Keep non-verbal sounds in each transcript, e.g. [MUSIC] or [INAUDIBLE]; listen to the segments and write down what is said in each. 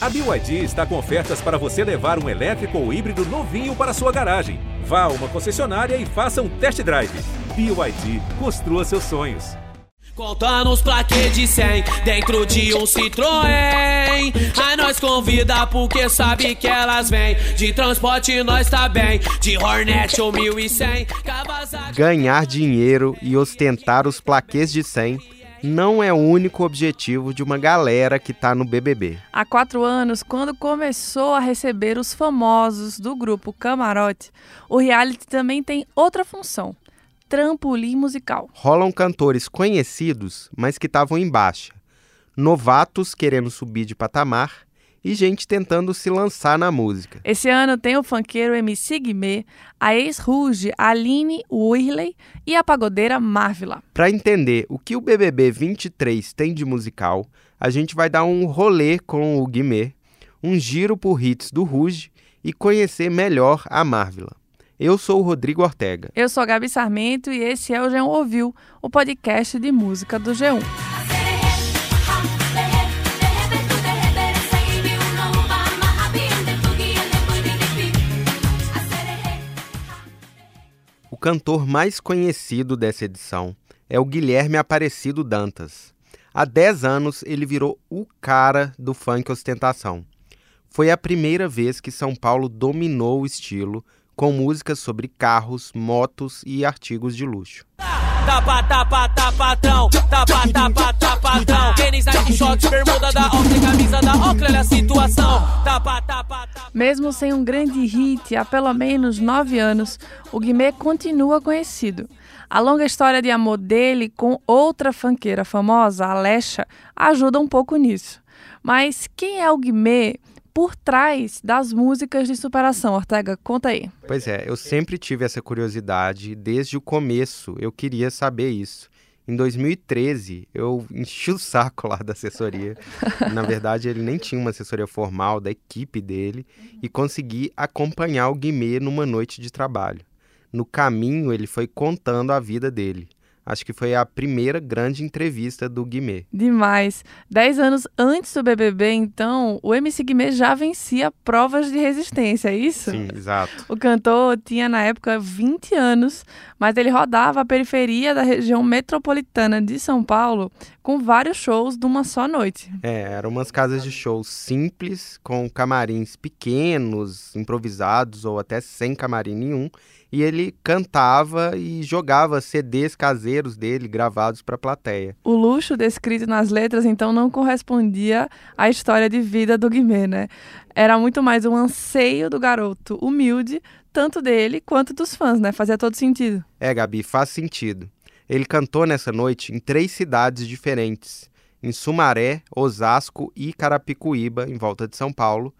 A BYD está com ofertas para você levar um elétrico ou híbrido novinho para sua garagem. Vá a uma concessionária e faça um test drive. BYD, construa seus sonhos. Conta nos plaquês de 100 dentro de um Citroën. A nós convida porque sabe que elas vêm. De transporte nós tá bem, de Hornet ou 1100. Ganhar dinheiro e ostentar os plaquês de 100 não é o único objetivo de uma galera que está no BBB. Há quatro anos, quando começou a receber os famosos do grupo Camarote, o reality também tem outra função: trampolim musical. Rolam cantores conhecidos, mas que estavam em baixa, novatos querendo subir de patamar e gente tentando se lançar na música. Esse ano tem o funkeiro MC Guimê, a ex-Ruge Aline Whirley e a pagodeira Marvila. Para entender o que o BBB 23 tem de musical, a gente vai dar um rolê com o Guimê, um giro por hits do Ruge e conhecer melhor a Marvila. Eu sou o Rodrigo Ortega. Eu sou a Gabi Sarmento e esse é o G1 Ouviu, o podcast de música do G1. O cantor mais conhecido dessa edição é o Guilherme Aparecido Dantas. Há 10 anos ele virou o cara do funk ostentação. Foi a primeira vez que São Paulo dominou o estilo com músicas sobre carros, motos e artigos de luxo. Tapa, tapa, tapa. Tapa. Tênis, Nike, shorts, bermuda da Oakley, camisa da Oakley, olha a situação. Tapa, tapa, tapa. Mesmo sem um grande hit há pelo menos nove anos, o Guimê continua conhecido. A longa história de amor dele com outra fanqueira famosa, Alexa, ajuda um pouco nisso. Mas quem é o Guimê por trás das músicas de superação. Ortega, conta aí. Pois é, eu sempre tive essa curiosidade, desde o começo eu queria saber isso. Em 2013, eu enchi o saco lá da assessoria. [LAUGHS] Na verdade, ele nem tinha uma assessoria formal da equipe dele e consegui acompanhar o Guimê numa noite de trabalho. No caminho, ele foi contando a vida dele. Acho que foi a primeira grande entrevista do Guimê. Demais. Dez anos antes do BBB, então, o MC Guimê já vencia provas de resistência, é isso? Sim, exato. O cantor tinha na época 20 anos, mas ele rodava a periferia da região metropolitana de São Paulo com vários shows de uma só noite. É, eram umas casas de shows simples, com camarins pequenos, improvisados ou até sem camarim nenhum e ele cantava e jogava CDs caseiros dele gravados para a plateia. O luxo descrito nas letras então não correspondia à história de vida do Guimê, né? Era muito mais um anseio do garoto humilde, tanto dele quanto dos fãs, né? Fazia todo sentido. É, Gabi, faz sentido. Ele cantou nessa noite em três cidades diferentes, em Sumaré, Osasco e Carapicuíba, em volta de São Paulo,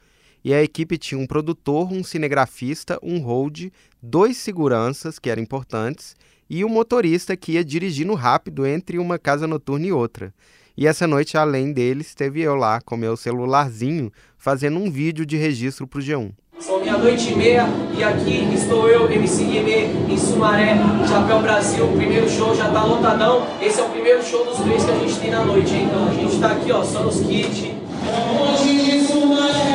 e a equipe tinha um produtor, um cinegrafista, um hold, dois seguranças, que eram importantes, e um motorista que ia dirigindo rápido entre uma casa noturna e outra. E essa noite, além deles, teve eu lá com meu celularzinho fazendo um vídeo de registro para o G1. São meia-noite e meia e aqui estou eu, MC Guimê, em Sumaré, Chapéu Brasil. O primeiro show já tá lotadão. Esse é o primeiro show dos três que a gente tem na noite, hein? Então a gente tá aqui, ó, só nos kits. Hoje de Sumaré.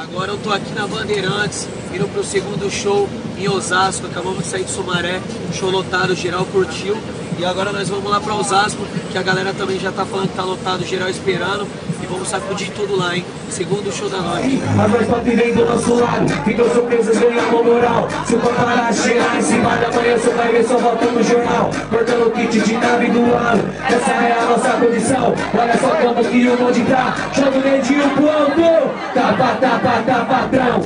Agora eu tô aqui na Bandeirantes, indo pro segundo show em Osasco, acabamos de sair de Sumaré, show lotado, geral curtiu. E agora nós vamos lá para Osasco, que a galera também já tá falando que tá lotado, geral esperando. E vamos sacudir tudo lá, hein? Segundo show da noite. Mas nós top vem do nosso lado, ficam surpresas, ganhamos moral. Se o parar chegar em cima da manhã, você vai ver só volta no jornal. Cortando o kit de nave do lado, essa é a nossa condição. Olha só como que o bonde tá, joga o dedinho pro alto. Tapa, tapa, tapa, patrão.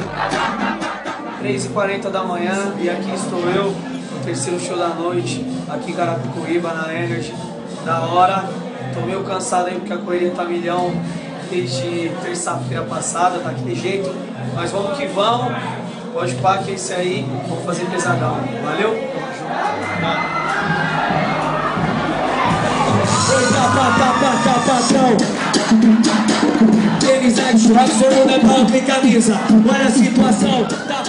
3h40 da manhã e aqui estou eu terceiro show da noite, aqui em Carapicuíba, na Energy. Da hora, tô meio cansado aí porque a correria tá milhão desde terça-feira passada, tá aquele jeito. Mas vamos que vamos, pode pá que é esse aí, vamos fazer pesadão. Valeu? Oi, tapa, tapa, tapa, Eles é de churrasco, todo mundo é pau, camisa. Olha a situação. Tapa.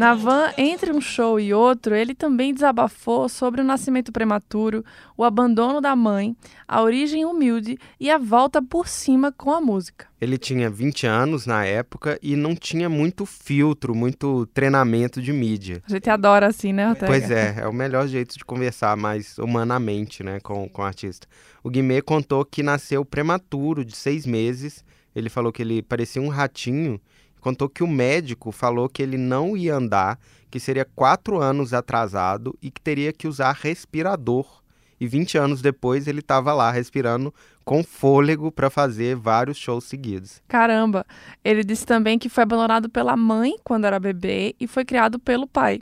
Na van, entre um show e outro, ele também desabafou sobre o nascimento prematuro, o abandono da mãe, a origem humilde e a volta por cima com a música. Ele tinha 20 anos na época e não tinha muito filtro, muito treinamento de mídia. A gente adora assim, né, Ortega? Pois é, é o melhor jeito de conversar mais humanamente né, com, com o artista. O Guimê contou que nasceu prematuro, de seis meses. Ele falou que ele parecia um ratinho contou que o médico falou que ele não ia andar, que seria quatro anos atrasado e que teria que usar respirador. E 20 anos depois ele estava lá respirando com fôlego para fazer vários shows seguidos. Caramba! Ele disse também que foi abandonado pela mãe quando era bebê e foi criado pelo pai.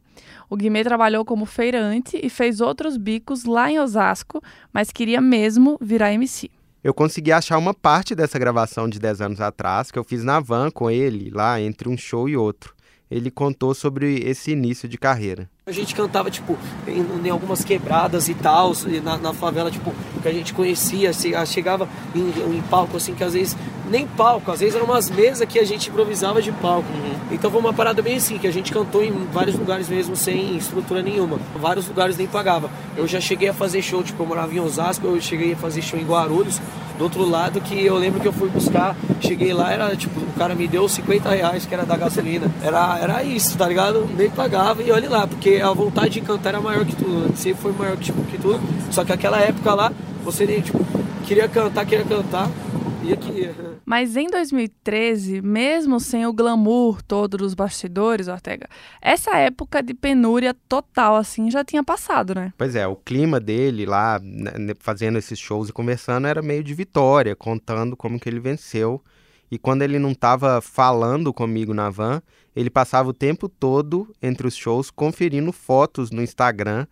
O Guimê trabalhou como feirante e fez outros bicos lá em Osasco, mas queria mesmo virar MC eu consegui achar uma parte dessa gravação de 10 anos atrás que eu fiz na van com ele, lá entre um show e outro. Ele contou sobre esse início de carreira. A gente cantava, tipo, em, em algumas quebradas e tal, na, na, favela, tipo, que a gente conhecia, chegava em, em, palco, assim, que às vezes, nem palco, às vezes eram umas mesas que a gente improvisava de palco. Uhum. Então foi uma parada bem assim, que a gente cantou em vários lugares mesmo, sem estrutura nenhuma. Vários lugares nem pagava. Eu já cheguei a fazer show, tipo, eu morava em Osasco, eu cheguei a fazer show em Guarulhos, do outro lado que eu lembro que eu fui buscar, cheguei lá, era tipo, o cara me deu 50 reais que era da gasolina. Era, era isso, tá ligado? Nem pagava e olha lá, porque a vontade de cantar era maior que tudo, sempre foi maior tipo, que tudo. Só que aquela época lá, você tipo, queria cantar, queria cantar, ia que [LAUGHS] Mas em 2013, mesmo sem o glamour todo dos bastidores, Ortega, essa época de penúria total, assim, já tinha passado, né? Pois é, o clima dele lá, né, né, fazendo esses shows e conversando, era meio de vitória, contando como que ele venceu. E quando ele não estava falando comigo na van, ele passava o tempo todo entre os shows conferindo fotos no Instagram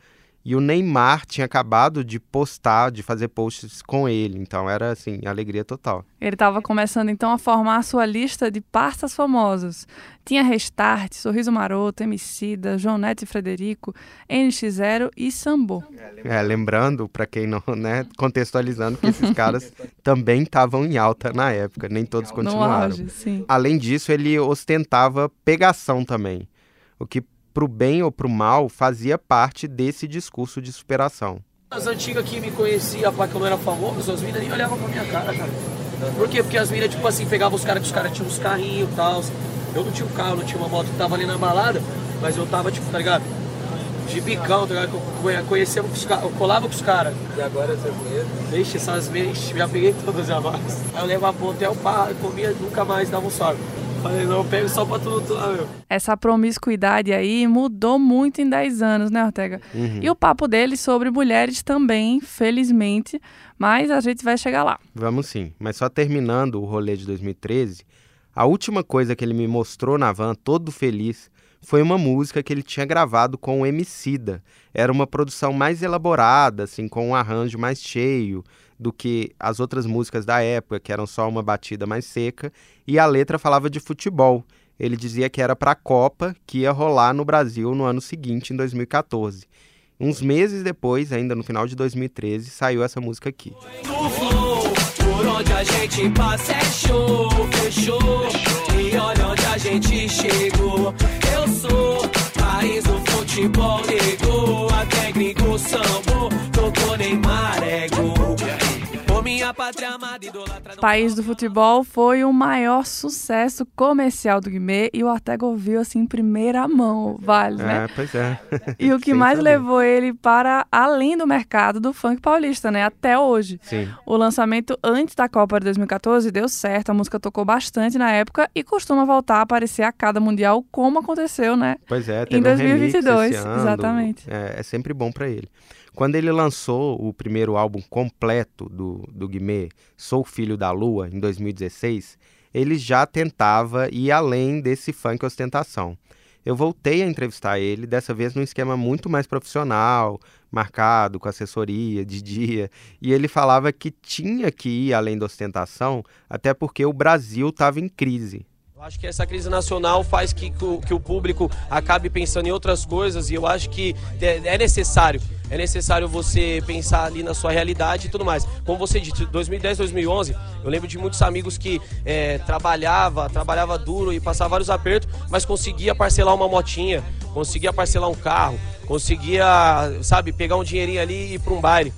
e o Neymar tinha acabado de postar, de fazer posts com ele. Então era assim, alegria total. Ele estava começando então a formar a sua lista de parças famosos. Tinha Restart, Sorriso Maroto, Emicida, João Neto e Frederico, NX0 e Sambo. É, lembrando, para quem não, né, contextualizando que esses caras [LAUGHS] também estavam em alta na época, nem todos continuaram. Auge, sim. Além disso, ele ostentava pegação também, o que pro bem ou pro mal, fazia parte desse discurso de superação. As antigas que me conheciam, para que eu não era famoso, as minas nem olhavam pra minha cara, cara. Por quê? Porque as minas, tipo assim, pegavam os caras que os caras tinham uns carrinhos e tal. Eu não tinha um carro, não tinha uma moto que tava ali na balada, mas eu tava, tipo, tá ligado? De bicão, tá ligado? Eu conhecia com os caras, eu colava com os caras. E agora você conhece? Deixa essas meias, já peguei todas já mais. Aí eu levava pro hotel, pá, comia, nunca mais dava um sorte. Falei, não, eu pego só pra tudo lá, meu. Essa promiscuidade aí mudou muito em 10 anos, né, Ortega? Uhum. E o papo dele sobre mulheres também, felizmente, mas a gente vai chegar lá. Vamos sim, mas só terminando o rolê de 2013, a última coisa que ele me mostrou na van, todo feliz, foi uma música que ele tinha gravado com o Emicida. Era uma produção mais elaborada, assim, com um arranjo mais cheio do que as outras músicas da época, que eram só uma batida mais seca, e a letra falava de futebol. Ele dizia que era para a Copa que ia rolar no Brasil no ano seguinte, em 2014. Uns meses depois, ainda no final de 2013, saiu essa música aqui. É futebol País do Futebol foi o maior sucesso comercial do Guimê e o Ortega ouviu assim em primeira mão, vale, né? É, pois é. [LAUGHS] E o que mais saber. levou ele para além do mercado do funk paulista, né? Até hoje. Sim. O lançamento antes da Copa de 2014 deu certo, a música tocou bastante na época e costuma voltar a aparecer a cada mundial, como aconteceu, né? Pois é, teve em 2022, um exatamente. É, é sempre bom para ele. Quando ele lançou o primeiro álbum completo do, do Guimê, Sou Filho da Lua, em 2016, ele já tentava ir além desse funk ostentação. Eu voltei a entrevistar ele, dessa vez num esquema muito mais profissional, marcado, com assessoria, de dia, e ele falava que tinha que ir além da ostentação, até porque o Brasil estava em crise. Acho que essa crise nacional faz que, que o público acabe pensando em outras coisas e eu acho que é, é necessário é necessário você pensar ali na sua realidade e tudo mais. Como você disse, 2010, 2011, eu lembro de muitos amigos que é, trabalhava, trabalhava duro e passava vários apertos, mas conseguia parcelar uma motinha, conseguia parcelar um carro, conseguia, sabe, pegar um dinheirinho ali e ir para um baile.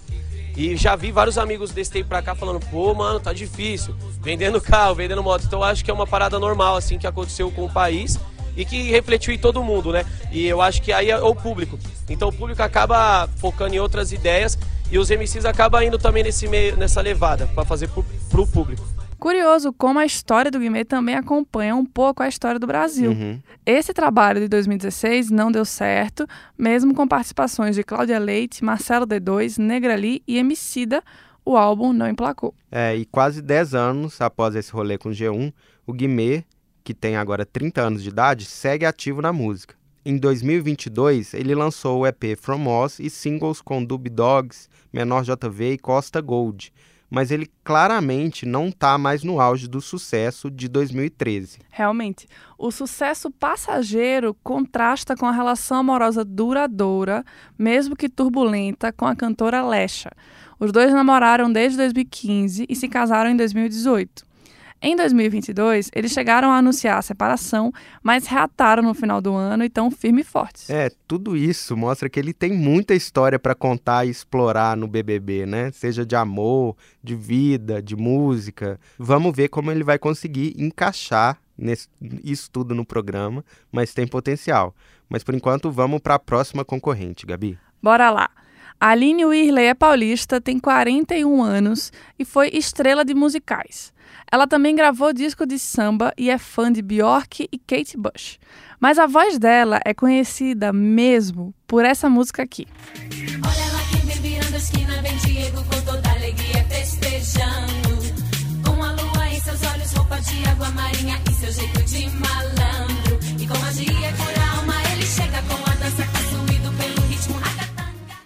E já vi vários amigos desse tempo pra cá falando, pô, mano, tá difícil. Vendendo carro, vendendo moto. Então acho que é uma parada normal, assim, que aconteceu com o país e que refletiu em todo mundo, né? E eu acho que aí é o público. Então o público acaba focando em outras ideias e os MCs acabam indo também nesse meio, nessa levada para fazer pro, pro público. Curioso como a história do Guimê também acompanha um pouco a história do Brasil. Uhum. Esse trabalho de 2016 não deu certo, mesmo com participações de Cláudia Leite, Marcelo D2, Negra Lee e Emicida, o álbum não emplacou. É, e quase 10 anos após esse rolê com o G1, o Guimê, que tem agora 30 anos de idade, segue ativo na música. Em 2022, ele lançou o EP From Oz e singles com Dub Dogs, Menor JV e Costa Gold, mas ele claramente não está mais no auge do sucesso de 2013. Realmente, o sucesso passageiro contrasta com a relação amorosa duradoura, mesmo que turbulenta, com a cantora Lesha. Os dois namoraram desde 2015 e se casaram em 2018. Em 2022, eles chegaram a anunciar a separação, mas reataram no final do ano e estão firmes e fortes. É, tudo isso mostra que ele tem muita história para contar e explorar no BBB, né? Seja de amor, de vida, de música. Vamos ver como ele vai conseguir encaixar nesse, isso tudo no programa, mas tem potencial. Mas por enquanto, vamos para a próxima concorrente, Gabi. Bora lá! Aline Whirley é paulista, tem 41 anos e foi estrela de musicais. Ela também gravou disco de samba e é fã de Bjork e Kate Bush. Mas a voz dela é conhecida mesmo por essa música aqui. Olha ela que vem virando a esquina, vem Diego com toda alegria festejando. Com a lua em seus olhos, roupa de água marinha e seu jeito de malandro. E com magia por alma, ele chega com a dança possuído pelo ritmo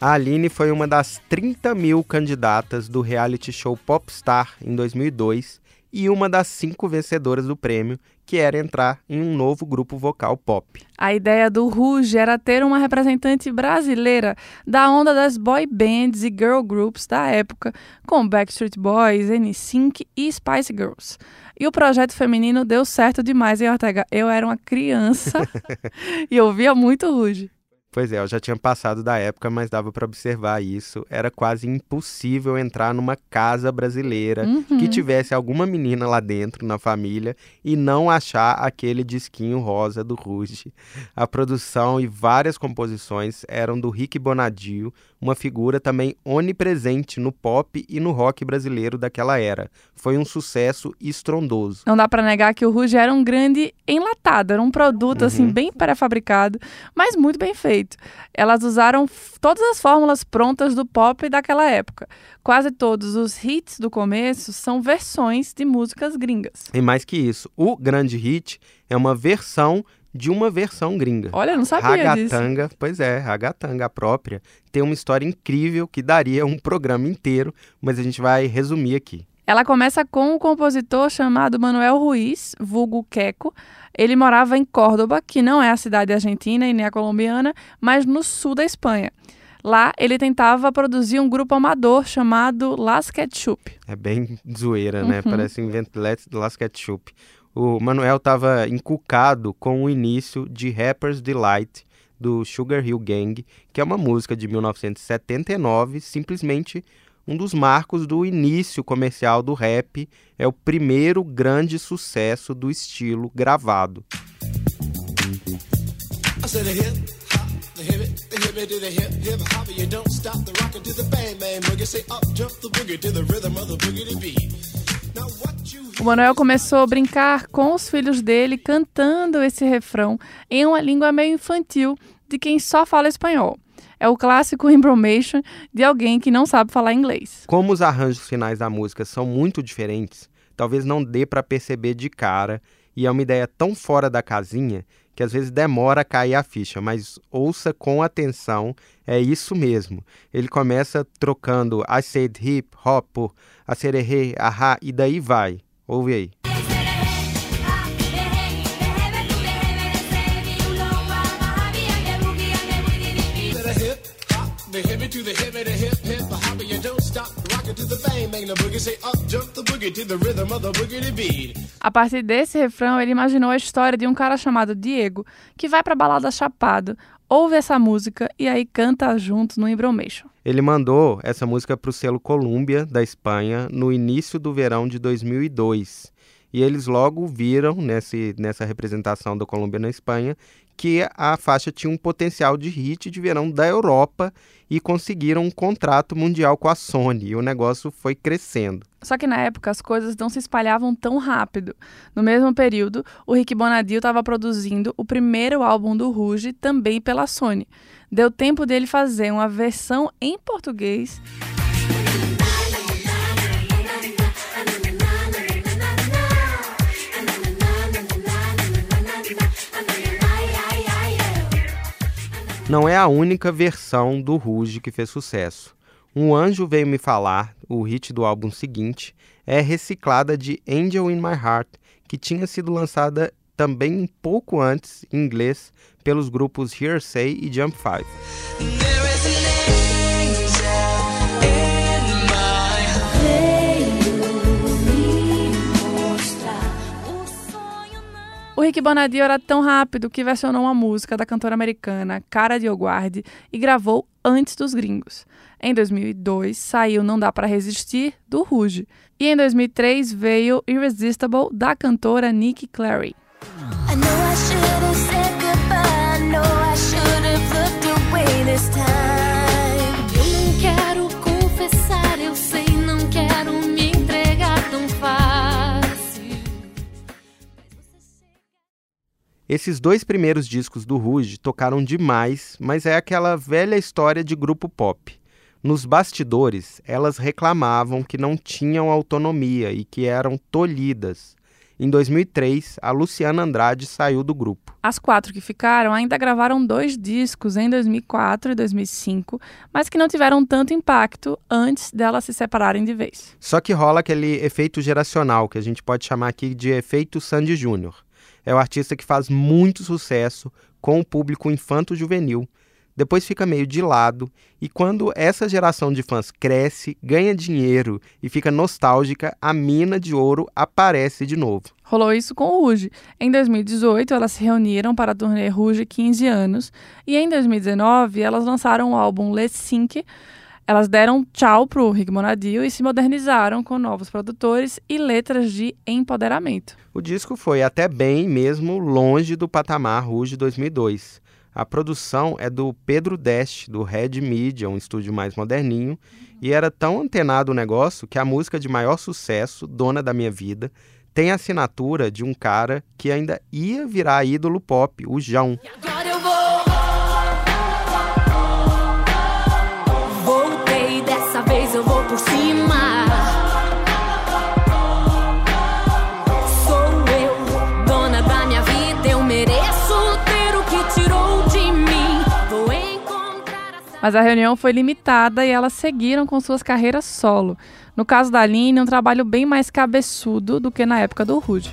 a Aline foi uma das 30 mil candidatas do reality show Popstar em 2002 e uma das cinco vencedoras do prêmio, que era entrar em um novo grupo vocal pop. A ideia do Rouge era ter uma representante brasileira da onda das boy bands e girl groups da época, com Backstreet Boys, NSYNC e Spice Girls. E o projeto feminino deu certo demais em Ortega. Eu era uma criança [LAUGHS] [LAUGHS] e ouvia muito Rouge. Pois é, eu já tinha passado da época, mas dava para observar isso. Era quase impossível entrar numa casa brasileira uhum. que tivesse alguma menina lá dentro na família e não achar aquele disquinho rosa do Ruge. A produção e várias composições eram do Rick Bonadio, uma figura também onipresente no pop e no rock brasileiro daquela era. Foi um sucesso estrondoso. Não dá para negar que o Ruge era um grande enlatado, era um produto assim, uhum. assim bem pré-fabricado, mas muito bem feito jeito. Elas usaram todas as fórmulas prontas do pop daquela época. Quase todos os hits do começo são versões de músicas gringas. E mais que isso, o grande hit é uma versão de uma versão gringa. Olha, não sabia Ragatanga, disso. pois é, Ragatanga, a própria, tem uma história incrível que daria um programa inteiro, mas a gente vai resumir aqui. Ela começa com um compositor chamado Manuel Ruiz, vulgo Queco. Ele morava em Córdoba, que não é a cidade argentina e nem a colombiana, mas no sul da Espanha. Lá ele tentava produzir um grupo amador chamado Las Ketchup. É bem zoeira, né? Uhum. Parece invento Las Ketchup. O Manuel estava encucado com o início de Rapper's Delight do Sugar Hill Gang, que é uma música de 1979, simplesmente um dos marcos do início comercial do rap, é o primeiro grande sucesso do estilo gravado. O Manuel começou a brincar com os filhos dele cantando esse refrão em uma língua meio infantil de quem só fala espanhol é o clássico embromation de alguém que não sabe falar inglês. Como os arranjos finais da música são muito diferentes, talvez não dê para perceber de cara, e é uma ideia tão fora da casinha que às vezes demora a cair a ficha, mas ouça com atenção, é isso mesmo. Ele começa trocando I said hip hop por a ahá, e daí vai. Ouve aí. A partir desse refrão, ele imaginou a história de um cara chamado Diego, que vai pra balada chapado, ouve essa música e aí canta junto no Embromation. Ele mandou essa música para o selo Columbia, da Espanha, no início do verão de 2002. E eles logo viram, nesse, nessa representação da Colômbia na Espanha, que a faixa tinha um potencial de hit de verão da Europa e conseguiram um contrato mundial com a Sony. E o negócio foi crescendo. Só que na época as coisas não se espalhavam tão rápido. No mesmo período, o Rick Bonadio estava produzindo o primeiro álbum do Rouge também pela Sony. Deu tempo dele fazer uma versão em português Não é a única versão do Rouge que fez sucesso. Um Anjo Veio Me Falar, o hit do álbum seguinte, é reciclada de Angel in My Heart, que tinha sido lançada também um pouco antes, em inglês, pelos grupos Hearsay e Jump 5. O Rick Bonadio era tão rápido que versionou uma música da cantora americana Cara de Oguarde e gravou antes dos gringos. Em 2002 saiu Não Dá Para Resistir, do Rouge. E em 2003 veio Irresistible, da cantora Nikki Clary. Esses dois primeiros discos do Rouge tocaram demais, mas é aquela velha história de grupo pop. Nos bastidores, elas reclamavam que não tinham autonomia e que eram tolhidas. Em 2003, a Luciana Andrade saiu do grupo. As quatro que ficaram ainda gravaram dois discos em 2004 e 2005, mas que não tiveram tanto impacto antes delas se separarem de vez. Só que rola aquele efeito geracional, que a gente pode chamar aqui de efeito Sandy Júnior é o artista que faz muito sucesso com o público infanto-juvenil, depois fica meio de lado, e quando essa geração de fãs cresce, ganha dinheiro e fica nostálgica, a mina de ouro aparece de novo. Rolou isso com o Ruge. Em 2018, elas se reuniram para a turnê Ruge 15 anos, e em 2019 elas lançaram o álbum Let's Sync, elas deram tchau pro Rick Bonadio e se modernizaram com novos produtores e letras de empoderamento. O disco foi até bem mesmo longe do patamar Rouge 2002. A produção é do Pedro Dest, do Red Media, um estúdio mais moderninho, e era tão antenado o negócio que a música de maior sucesso, Dona da Minha Vida, tem a assinatura de um cara que ainda ia virar ídolo pop, o João. Mas a reunião foi limitada e elas seguiram com suas carreiras solo. No caso da Aline, um trabalho bem mais cabeçudo do que na época do Rude.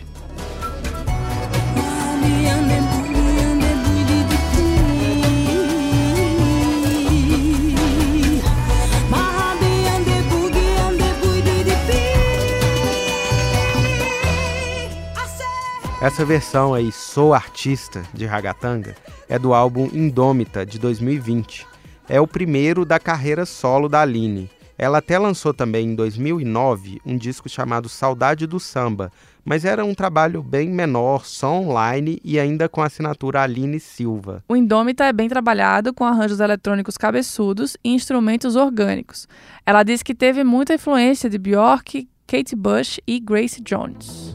Essa versão aí, Sou Artista, de Ragatanga, é do álbum Indômita, de 2020 é o primeiro da carreira solo da Aline. Ela até lançou também em 2009 um disco chamado Saudade do Samba, mas era um trabalho bem menor, só online e ainda com a assinatura Aline Silva. O Indômita é bem trabalhado com arranjos eletrônicos cabeçudos e instrumentos orgânicos. Ela diz que teve muita influência de Bjork, Kate Bush e Grace Jones.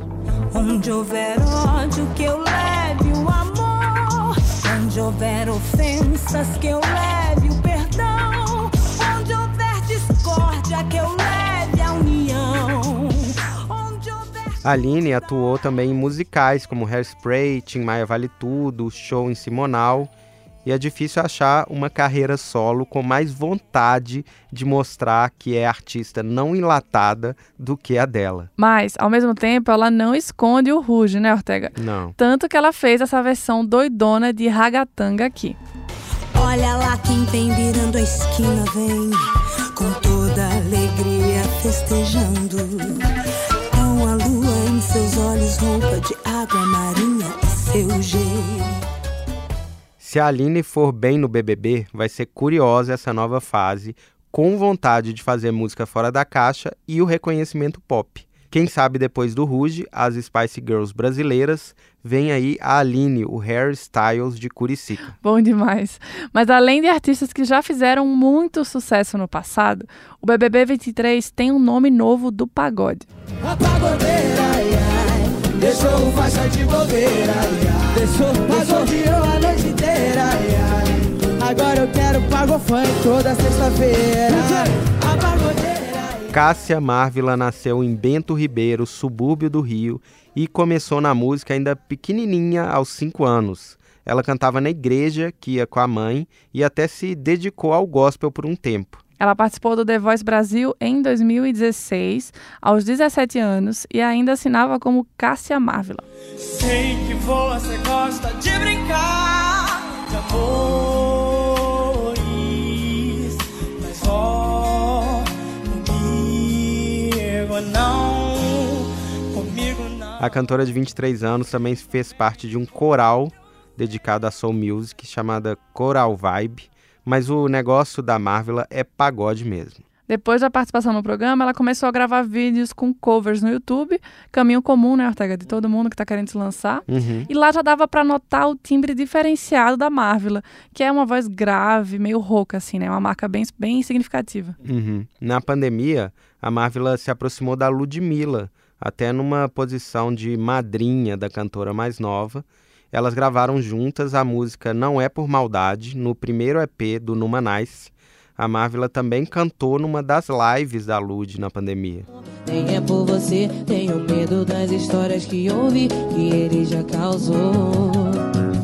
Onde houver ódio que eu leve o amor, onde houver ofensas que eu leve o A Aline atuou também em musicais como Hairspray, Tim Maia Vale Tudo, Show em Simonal. E é difícil achar uma carreira solo com mais vontade de mostrar que é artista não enlatada do que a dela. Mas, ao mesmo tempo, ela não esconde o Ruge, né, Ortega? Não. Tanto que ela fez essa versão doidona de Ragatanga aqui. Olha lá quem vem virando a esquina, vem com toda alegria festejando. Com a lua em seus olhos, roupa de água marinha Se a Aline for bem no BBB, vai ser curiosa essa nova fase, com vontade de fazer música fora da caixa e o reconhecimento pop. Quem sabe depois do Ruge, as Spice Girls brasileiras, vem aí a Aline, o Harry Styles de Curicica. Bom demais. Mas além de artistas que já fizeram muito sucesso no passado, o BBB 23 tem um nome novo do pagode. A pagodeira, ai, ai, deixou faixa de bobeira, ai, ai, deixou, pagodeou a noite inteira, agora eu quero pago funk toda sexta-feira, a pagodeira. Cássia Marvila nasceu em Bento Ribeiro, subúrbio do Rio, e começou na música ainda pequenininha, aos 5 anos. Ela cantava na igreja, que ia com a mãe, e até se dedicou ao gospel por um tempo. Ela participou do The Voice Brasil em 2016, aos 17 anos, e ainda assinava como Cássia Marvila. Sei que você gosta de brincar de amores, mas ó, comigo não, comigo não. A cantora de 23 anos também fez parte de um coral dedicado à soul music chamada Coral Vibe, mas o negócio da Marvila é pagode mesmo. Depois da participação no programa, ela começou a gravar vídeos com covers no YouTube, caminho comum, né, Ortega, de todo mundo que está querendo se lançar. Uhum. E lá já dava para notar o timbre diferenciado da Marvila, que é uma voz grave, meio rouca, assim, né? Uma marca bem, bem significativa. Uhum. Na pandemia, a Marvila se aproximou da Ludmilla, até numa posição de madrinha da cantora mais nova. Elas gravaram juntas a música Não É Por Maldade, no primeiro EP do Numa Nice. A Marvila também cantou numa das lives da Lud na pandemia. Nem é por você, tenho medo das histórias que ouvi, que ele já causou.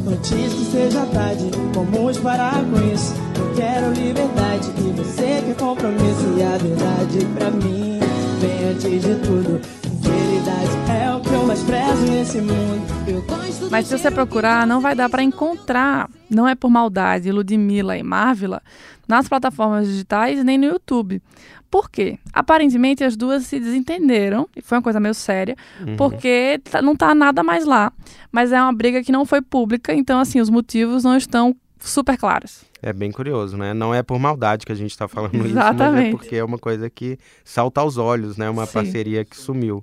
Antes que seja tarde, vamos parar com isso. Eu quero liberdade e você quer compromisso. E a verdade pra mim vem antes de tudo. Eu mais prezo nesse mundo. Mas se você procurar, não vai dar para encontrar, não é por maldade, Ludmilla e Marvila, nas plataformas digitais nem no YouTube. Por quê? Aparentemente as duas se desentenderam, e foi uma coisa meio séria, porque tá- não tá nada mais lá. Mas é uma briga que não foi pública, então assim, os motivos não estão super claros. É bem curioso, né? Não é por maldade que a gente está falando isso, mas é Exatamente. porque é uma coisa que salta aos olhos, né? Uma Sim. parceria que sumiu.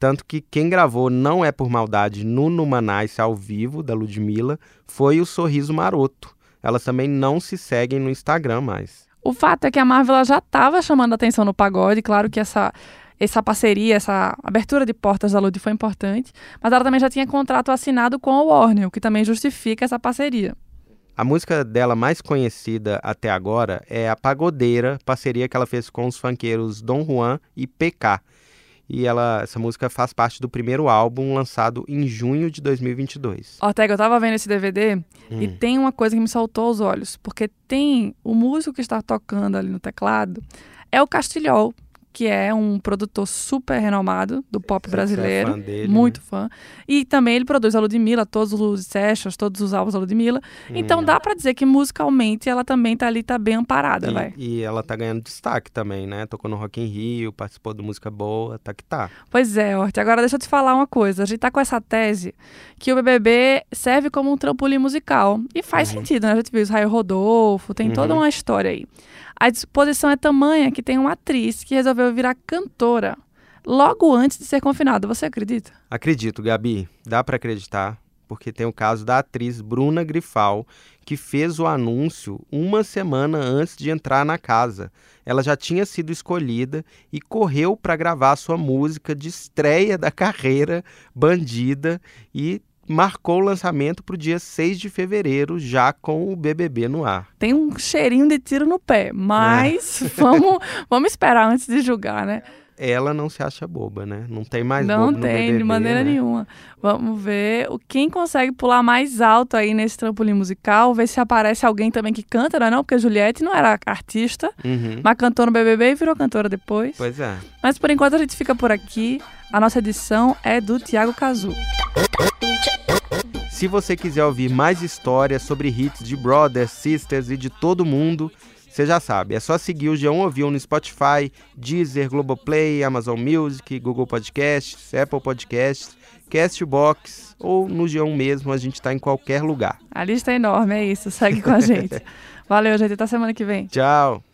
Tanto que quem gravou Não É Por Maldade no Numanice ao vivo, da Ludmilla, foi o Sorriso Maroto. Elas também não se seguem no Instagram mais. O fato é que a Marvel já estava chamando atenção no pagode, claro que essa essa parceria, essa abertura de portas da Lud foi importante, mas ela também já tinha contrato assinado com a Warner, o que também justifica essa parceria. A música dela mais conhecida até agora é a Pagodeira, parceria que ela fez com os funkeiros Dom Juan e PK. E ela, essa música faz parte do primeiro álbum lançado em junho de 2022. Ortega, eu tava vendo esse DVD e tem uma coisa que me saltou aos olhos, porque tem o músico que está tocando ali no teclado é o Castilhol, que é um produtor super renomado do pop Você é brasileiro, fã dele, muito né? fã. E também ele produz a Ludmilla, todos os sessions, todos os álbuns da Ludmilla. Então dá pra dizer que musicalmente ela também tá ali, tá bem amparada, vai. E, ela tá ganhando destaque também, né? Tocou no Rock in Rio, participou do Música Boa, tá que tá. Pois é, Hort. Agora deixa eu te falar uma coisa. A gente tá com essa tese que o BBB serve como um trampolim musical. E faz sentido, né? A gente viu Israel Rodolfo, tem toda uma história aí. A disposição é tamanha que tem uma atriz que resolveu virar cantora logo antes de ser confinada. Você acredita? Acredito, Gabi, dá pra acreditar, porque tem o caso da atriz Bruna Grifal, que fez o anúncio uma semana antes de entrar na casa. Ela já tinha sido escolhida e correu para gravar sua música de estreia da carreira, Bandida, e marcou o lançamento para o dia 6 de fevereiro, já com o BBB no ar. Tem um cheirinho de tiro no pé, mas [LAUGHS] vamos, vamos esperar antes de julgar, né? Ela não se acha boba, né? Não tem mais Não bobo no tem, BBB, de maneira né? nenhuma. Vamos ver o quem consegue pular mais alto aí nesse trampolim musical, ver se aparece alguém também que canta, não é não? Porque a Juliette não era artista, Uhum. mas cantou no BBB e virou cantora depois. Pois é. Mas por enquanto a gente fica por aqui. A nossa edição é do Tiago Cazu. Se você quiser ouvir mais histórias sobre hits de Brothers, Sisters e de todo mundo, Você já sabe, é só seguir o G1 Ouviu no Spotify, Deezer, Globoplay, Amazon Music, Google Podcasts, Apple Podcasts, Castbox ou no G1 mesmo, a gente está em qualquer lugar. A lista é enorme, é isso. Segue com a gente. [LAUGHS] Valeu, gente. Até semana que vem. Tchau.